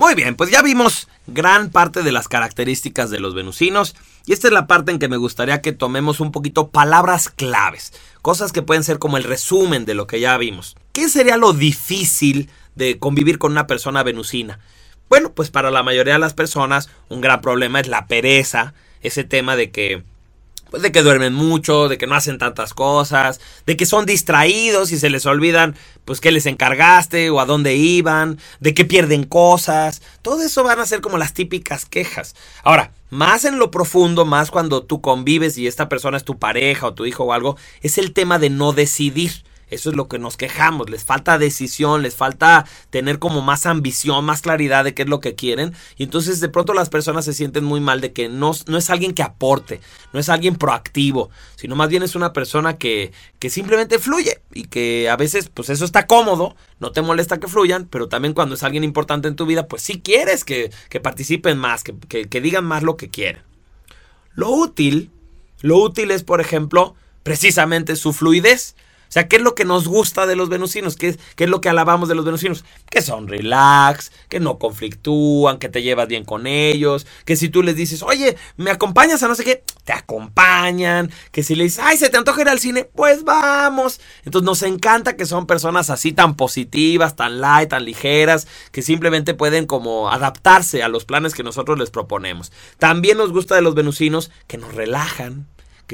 Muy bien, pues ya vimos gran parte de las características de los venusinos y esta es la parte en que me gustaría que tomemos un poquito palabras claves, cosas que pueden ser como el resumen de lo que ya vimos. ¿Qué sería lo difícil de convivir con una persona venusina? Bueno, pues para la mayoría de las personas un gran problema es la pereza, ese tema de que pues de que duermen mucho, de que no hacen tantas cosas, de que son distraídos y se les olvidan pues qué les encargaste o a dónde iban, de que pierden cosas. Todo eso van a ser como las típicas quejas. Ahora, más en lo profundo, más cuando tú convives y esta persona es tu pareja o tu hijo o algo, es el tema de no decidir. Eso es lo que nos quejamos. Les falta decisión, les falta tener como más ambición, más claridad de qué es lo que quieren. Y entonces de pronto las personas se sienten muy mal de que no, no es alguien que aporte, no es alguien proactivo, sino más bien es una persona que, que simplemente fluye y que a veces pues eso está cómodo, no te molesta que fluyan, pero también cuando es alguien importante en tu vida, pues sí quieres que, que participen más, que, que, que digan más lo que quieren. Lo útil, lo útil es, por ejemplo, precisamente su fluidez. O sea, ¿qué es lo que nos gusta de los venusinos? ¿Qué es, ¿Qué es, lo que alabamos de los venusinos? Que son relax, que no conflictúan, que te llevas bien con ellos, que si tú les dices, oye, ¿me acompañas a no sé qué? Te acompañan, que si le dices, ay, se te antoja ir al cine, pues vamos. Entonces nos encanta que son personas así tan positivas, tan light, tan ligeras, que simplemente pueden como adaptarse a los planes que nosotros les proponemos. También nos gusta de los venusinos que nos relajan,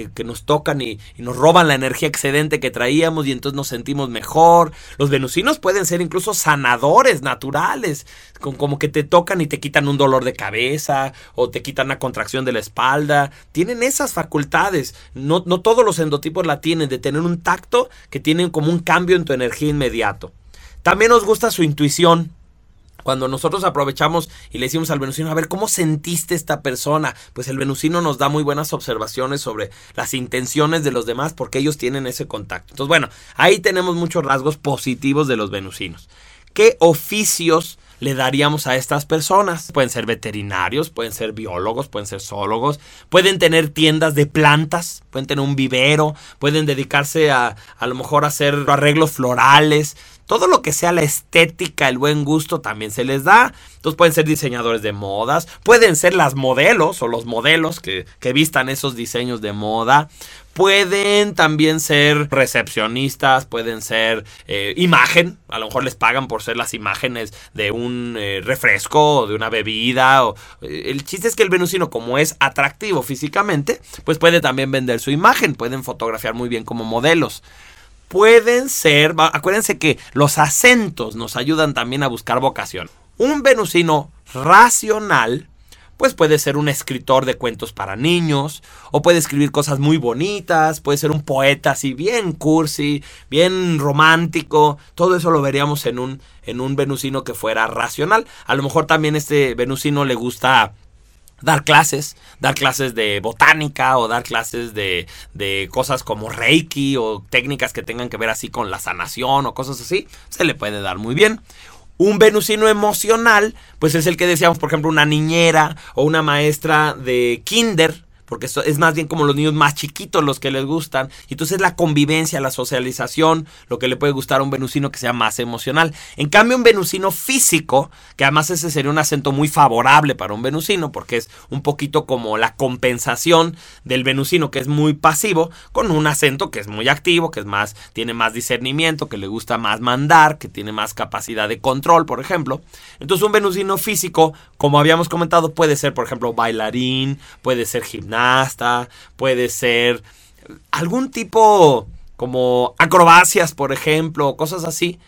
que, nos tocan y, y, nos roban la energía excedente que traíamos y entonces nos sentimos mejor. Los venusinos pueden ser incluso sanadores naturales, con, como que te tocan y te quitan un dolor de cabeza o te quitan una contracción de la espalda. Tienen esas facultades. No, no todos los endotipos la tienen, de tener un tacto que tienen como un cambio en tu energía inmediato. También nos gusta su intuición cuando nosotros aprovechamos y le decimos al venusino, a ver, ¿cómo sentiste esta persona? Pues el venusino nos da muy buenas observaciones sobre las intenciones de los demás porque ellos tienen ese contacto. Entonces, bueno, ahí tenemos muchos rasgos positivos de los venusinos. ¿Qué oficios le daríamos a estas personas? Pueden ser veterinarios, pueden ser biólogos, pueden ser zoólogos, pueden tener tiendas de plantas, pueden tener un vivero, pueden dedicarse a a lo mejor hacer arreglos florales, todo lo que sea la estética, el buen gusto también se les da. Entonces pueden ser diseñadores de modas, pueden ser las modelos o los modelos que, que vistan esos diseños de moda. Pueden también ser recepcionistas, pueden ser eh, imagen, a lo mejor les pagan por ser las imágenes de un eh, refresco o de una bebida. O, eh, el chiste es que el venusino, como es atractivo físicamente, pues puede también vender su imagen, pueden fotografiar muy bien como modelos pueden ser, acuérdense que los acentos nos ayudan también a buscar vocación. Un venusino racional, pues puede ser un escritor de cuentos para niños, o puede escribir cosas muy bonitas, puede ser un poeta así bien cursi, bien romántico, todo eso lo veríamos en un, en un venusino que fuera racional. A lo mejor también este venusino le gusta dar clases, dar clases de botánica o dar clases de, de, cosas como Reiki o técnicas que tengan que ver así con la sanación o cosas así, se le puede dar muy bien. Un venusino emocional, pues es el que decíamos, por ejemplo, una niñera o una maestra de kinder, porque eso es más bien como los niños más chiquitos los que les gustan. Y entonces la convivencia, la socialización, lo que le puede gustar a un venusino que sea más emocional. En cambio, un venusino físico, que además ese sería un acento muy favorable para un venusino, porque es un poquito como la compensación del venusino que es muy pasivo, con un acento que es muy activo, que es más, tiene más discernimiento, que le gusta más mandar, que tiene más capacidad de control, por ejemplo. Entonces, un venusino físico, como habíamos comentado, puede ser, por ejemplo, bailarín, puede ser gimnasta puede ser algún tipo como acrobacias, por ejemplo, cosas así.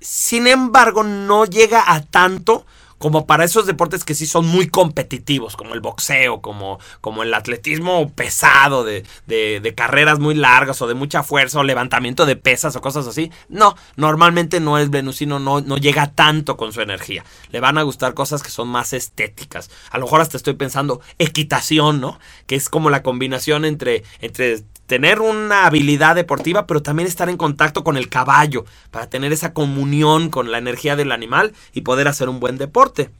Sin embargo, no llega a tanto como para esos deportes que sí son muy competitivos, como el boxeo, como, como el atletismo pesado, de, de, de, carreras muy largas o de mucha fuerza, o levantamiento de pesas o cosas así. No, normalmente no es venusino, no, no llega tanto con su energía. Le van a gustar cosas que son más estéticas. A lo mejor hasta estoy pensando equitación, ¿no? Que es como la combinación entre, entre tener una habilidad deportiva, pero también estar en contacto con el caballo, para tener esa comunión con la energía del animal y poder hacer un buen deporte.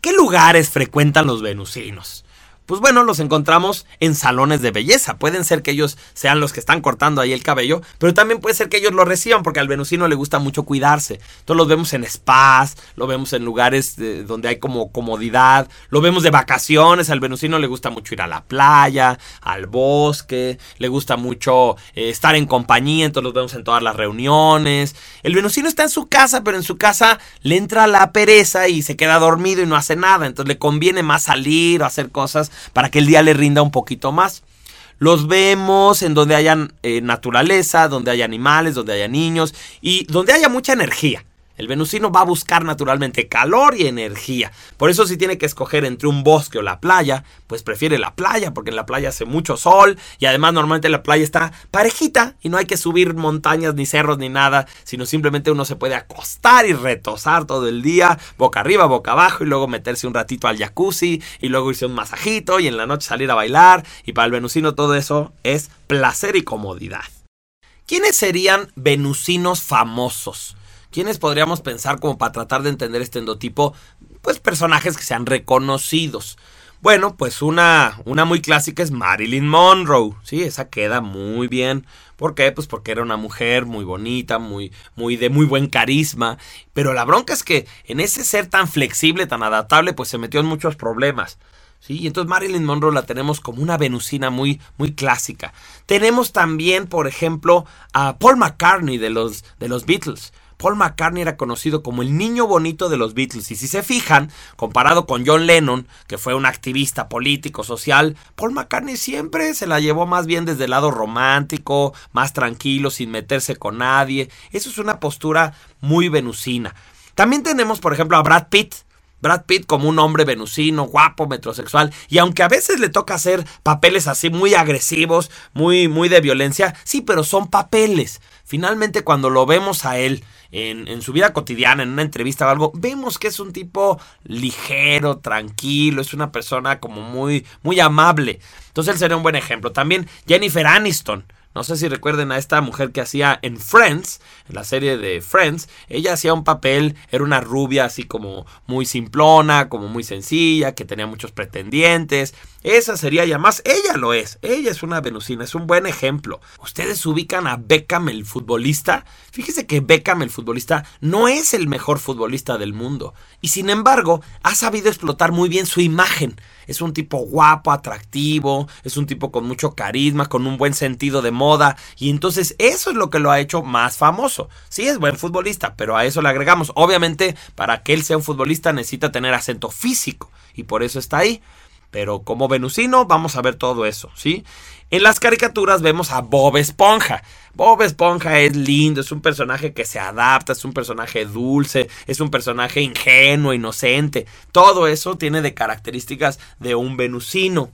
¿Qué lugares frecuentan los venusinos? Pues bueno, los encontramos en salones de belleza. Pueden ser que ellos sean los que están cortando ahí el cabello, pero también puede ser que ellos lo reciban porque al venusino le gusta mucho cuidarse. Entonces los vemos en spas, lo vemos en lugares donde hay como comodidad, lo vemos de vacaciones. Al venusino le gusta mucho ir a la playa, al bosque, le gusta mucho eh, estar en compañía, entonces los vemos en todas las reuniones. El venusino está en su casa, pero en su casa le entra la pereza y se queda dormido y no hace nada. Entonces le conviene más salir o hacer cosas para que el día le rinda un poquito más. Los vemos en donde haya eh, naturaleza, donde haya animales, donde haya niños y donde haya mucha energía. El venusino va a buscar naturalmente calor y energía. Por eso si tiene que escoger entre un bosque o la playa, pues prefiere la playa, porque en la playa hace mucho sol y además normalmente la playa está parejita y no hay que subir montañas ni cerros ni nada, sino simplemente uno se puede acostar y retosar todo el día, boca arriba, boca abajo y luego meterse un ratito al jacuzzi y luego irse un masajito y en la noche salir a bailar y para el venusino todo eso es placer y comodidad. ¿Quiénes serían venusinos famosos? ¿Quiénes podríamos pensar como para tratar de entender este endotipo? Pues personajes que sean reconocidos. Bueno, pues una, una muy clásica es Marilyn Monroe. Sí, esa queda muy bien. ¿Por qué? Pues porque era una mujer muy bonita, muy, muy de muy buen carisma. Pero la bronca es que en ese ser tan flexible, tan adaptable, pues se metió en muchos problemas. ¿Sí? Y entonces Marilyn Monroe la tenemos como una venusina muy, muy clásica. Tenemos también, por ejemplo, a Paul McCartney de los, de los Beatles. Paul McCartney era conocido como el niño bonito de los Beatles. Y si se fijan, comparado con John Lennon, que fue un activista político, social, Paul McCartney siempre se la llevó más bien desde el lado romántico, más tranquilo, sin meterse con nadie. Eso es una postura muy venusina. También tenemos, por ejemplo, a Brad Pitt. Brad Pitt como un hombre venusino, guapo, metrosexual, y aunque a veces le toca hacer papeles así muy agresivos, muy, muy de violencia, sí, pero son papeles. Finalmente, cuando lo vemos a él en, su vida cotidiana, en una entrevista o algo, vemos que es un tipo ligero, tranquilo, es una persona como muy, muy amable. Entonces él sería un buen ejemplo. También Jennifer Aniston. No sé si recuerden a esta mujer que hacía en Friends, en la serie de Friends. Ella hacía un papel, era una rubia así como muy simplona, como muy sencilla, que tenía muchos pretendientes. Esa sería ya más. Ella lo es. Ella es una venusina. Es un buen ejemplo. Ustedes ubican a Beckham, el futbolista. Fíjese que Beckham, el futbolista, no es el mejor futbolista del mundo. Y sin embargo, ha sabido explotar muy bien su imagen es un tipo guapo, atractivo, es un tipo con mucho carisma, con un buen sentido de moda y entonces eso es lo que lo ha hecho más famoso. Sí es buen futbolista, pero a eso le agregamos, obviamente para que él sea un futbolista necesita tener acento físico y por eso está ahí. Pero como venusino vamos a ver todo eso, ¿sí? En las caricaturas vemos a Bob Esponja. Bob Esponja es lindo, es un personaje que se adapta, es un personaje dulce, es un personaje ingenuo, inocente. Todo eso tiene de características de un venusino.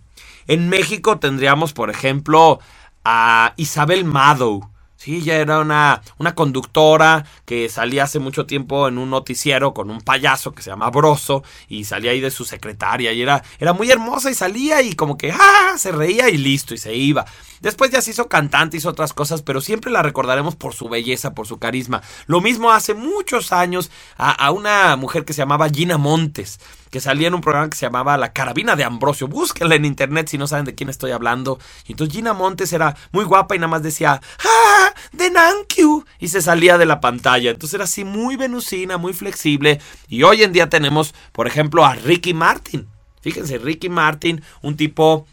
En México tendríamos, por ejemplo, a Isabel Madow. Sí, ella era una, una conductora que salía hace mucho tiempo en un noticiero con un payaso que se llama Broso y salía ahí de su secretaria y era, era muy hermosa y salía y como que ¡ah! se reía y listo y se iba. Después ya se hizo cantante, hizo otras cosas, pero siempre la recordaremos por su belleza, por su carisma. Lo mismo hace muchos años a, a una mujer que se llamaba Gina Montes que salía en un programa que se llamaba La Carabina de Ambrosio. Búsquenla en internet si no saben de quién estoy hablando. Y entonces Gina Montes era muy guapa y nada más decía, ¡Ah! ¡De Nankyu! Y se salía de la pantalla. Entonces era así muy venusina, muy flexible. Y hoy en día tenemos, por ejemplo, a Ricky Martin. Fíjense, Ricky Martin, un tipo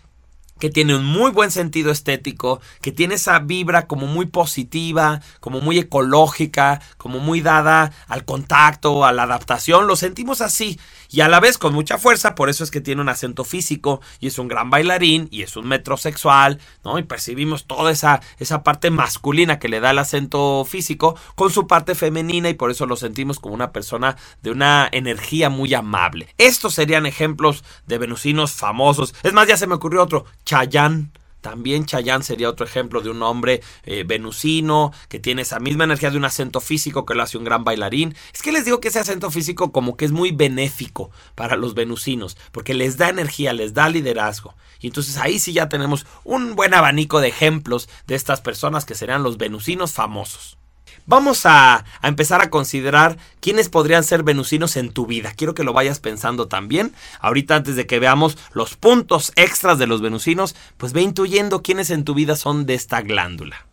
que tiene un muy buen sentido estético, que tiene esa vibra como muy positiva, como muy ecológica, como muy dada al contacto, a la adaptación, lo sentimos así y a la vez con mucha fuerza, por eso es que tiene un acento físico y es un gran bailarín y es un metrosexual, ¿no? Y percibimos toda esa, esa parte masculina que le da el acento físico con su parte femenina y por eso lo sentimos como una persona de una energía muy amable. Estos serían ejemplos de venusinos famosos. Es más, ya se me ocurrió otro, Chayanne. También Chayanne sería otro ejemplo de un hombre eh, venusino que tiene esa misma energía de un acento físico que lo hace un gran bailarín. Es que les digo que ese acento físico como que es muy benéfico para los venusinos porque les da energía, les da liderazgo. Y entonces ahí sí ya tenemos un buen abanico de ejemplos de estas personas que serán los venusinos famosos. Vamos a, a, empezar a considerar quiénes podrían ser venusinos en tu vida. Quiero que lo vayas pensando también. Ahorita antes de que veamos los puntos extras de los venusinos, pues ve intuyendo quiénes en tu vida son de esta glándula.